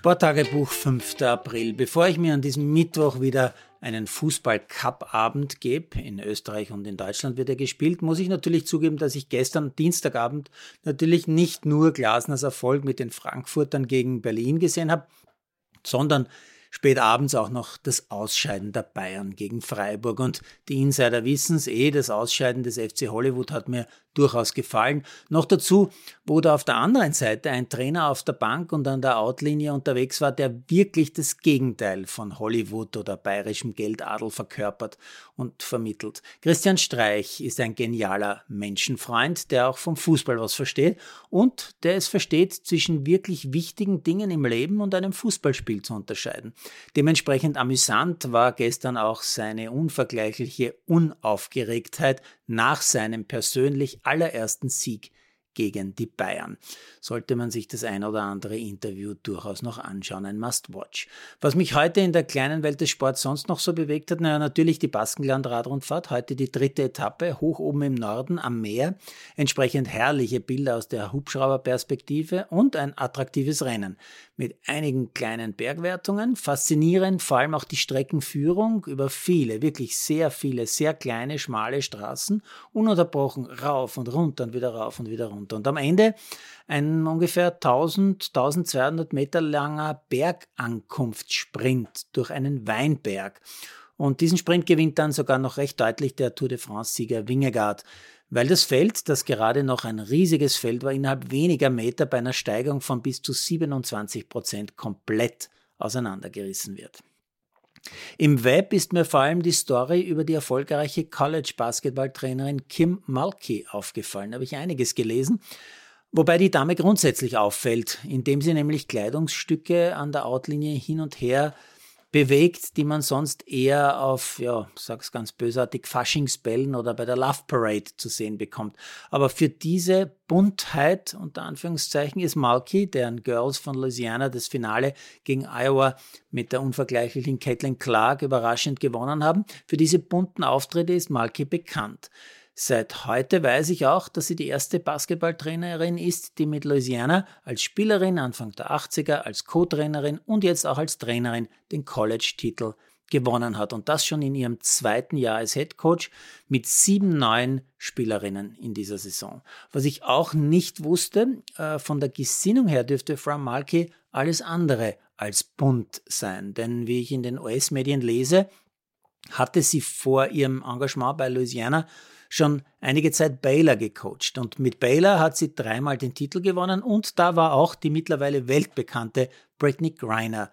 Sporttagebuch 5. April. Bevor ich mir an diesem Mittwoch wieder einen Fußball-Cup-Abend gebe, in Österreich und in Deutschland wird er gespielt, muss ich natürlich zugeben, dass ich gestern Dienstagabend natürlich nicht nur Glasners Erfolg mit den Frankfurtern gegen Berlin gesehen habe, sondern spät abends auch noch das Ausscheiden der Bayern gegen Freiburg. Und die Insider wissen es eh, das Ausscheiden des FC Hollywood hat mir durchaus gefallen. Noch dazu, wo da auf der anderen Seite ein Trainer auf der Bank und an der Outlinie unterwegs war, der wirklich das Gegenteil von Hollywood oder bayerischem Geldadel verkörpert und vermittelt. Christian Streich ist ein genialer Menschenfreund, der auch vom Fußball was versteht und der es versteht, zwischen wirklich wichtigen Dingen im Leben und einem Fußballspiel zu unterscheiden. Dementsprechend amüsant war gestern auch seine unvergleichliche Unaufgeregtheit nach seinem persönlich allerersten Sieg gegen die Bayern. Sollte man sich das ein oder andere Interview durchaus noch anschauen, ein Must-Watch. Was mich heute in der kleinen Welt des Sports sonst noch so bewegt hat, naja, natürlich die Baskenland-Radrundfahrt, heute die dritte Etappe, hoch oben im Norden am Meer, entsprechend herrliche Bilder aus der Hubschrauberperspektive und ein attraktives Rennen mit einigen kleinen Bergwertungen, faszinierend, vor allem auch die Streckenführung über viele, wirklich sehr viele, sehr kleine, schmale Straßen, ununterbrochen rauf und runter und wieder rauf und wieder runter runter. Und am Ende ein ungefähr 1000, 1200 Meter langer Bergankunftssprint durch einen Weinberg. Und diesen Sprint gewinnt dann sogar noch recht deutlich der Tour de France-Sieger Wingegaard, weil das Feld, das gerade noch ein riesiges Feld war, innerhalb weniger Meter bei einer Steigung von bis zu 27 Prozent komplett auseinandergerissen wird. Im Web ist mir vor allem die Story über die erfolgreiche College-Basketballtrainerin Kim Mulkey aufgefallen. Da habe ich einiges gelesen. Wobei die Dame grundsätzlich auffällt, indem sie nämlich Kleidungsstücke an der Outlinie hin und her bewegt, die man sonst eher auf, ja, sag's ganz bösartig, Faschingsbällen oder bei der Love Parade zu sehen bekommt. Aber für diese Buntheit, unter Anführungszeichen, ist Malky, deren Girls von Louisiana das Finale gegen Iowa mit der unvergleichlichen Caitlin Clark überraschend gewonnen haben. Für diese bunten Auftritte ist Malky bekannt. Seit heute weiß ich auch, dass sie die erste Basketballtrainerin ist, die mit Louisiana als Spielerin Anfang der 80er, als Co-Trainerin und jetzt auch als Trainerin den College-Titel gewonnen hat. Und das schon in ihrem zweiten Jahr als Head Coach mit sieben neuen Spielerinnen in dieser Saison. Was ich auch nicht wusste, äh, von der Gesinnung her dürfte Frau Malky alles andere als bunt sein. Denn wie ich in den US-Medien lese, hatte sie vor ihrem Engagement bei Louisiana schon einige Zeit Baylor gecoacht und mit Baylor hat sie dreimal den Titel gewonnen und da war auch die mittlerweile weltbekannte Brittany Griner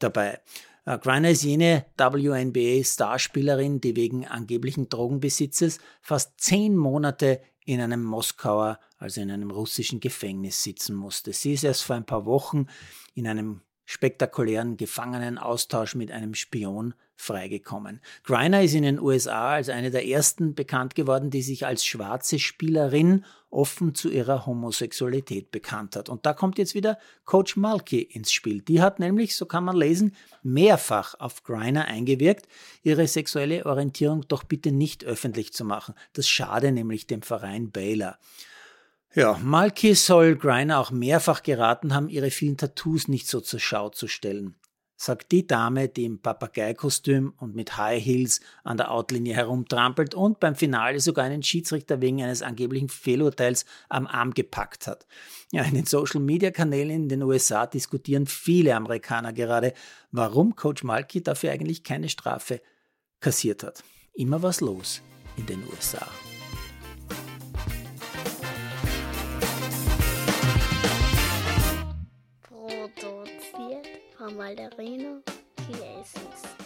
dabei. Äh, Griner ist jene WNBA-Starspielerin, die wegen angeblichen Drogenbesitzes fast zehn Monate in einem Moskauer, also in einem russischen Gefängnis sitzen musste. Sie ist erst vor ein paar Wochen in einem spektakulären Gefangenenaustausch mit einem Spion freigekommen. Griner ist in den USA als eine der ersten bekannt geworden, die sich als schwarze Spielerin offen zu ihrer Homosexualität bekannt hat. Und da kommt jetzt wieder Coach Malky ins Spiel. Die hat nämlich, so kann man lesen, mehrfach auf Griner eingewirkt, ihre sexuelle Orientierung doch bitte nicht öffentlich zu machen. Das schade nämlich dem Verein Baylor. Ja, Malky soll Griner auch mehrfach geraten haben, ihre vielen Tattoos nicht so zur Schau zu stellen, sagt die Dame, die im Papageikostüm und mit High Heels an der Outlinie herumtrampelt und beim Finale sogar einen Schiedsrichter wegen eines angeblichen Fehlurteils am Arm gepackt hat. Ja, in den Social Media Kanälen in den USA diskutieren viele Amerikaner gerade, warum Coach Malky dafür eigentlich keine Strafe kassiert hat. Immer was los in den USA. Malderino Chiesis.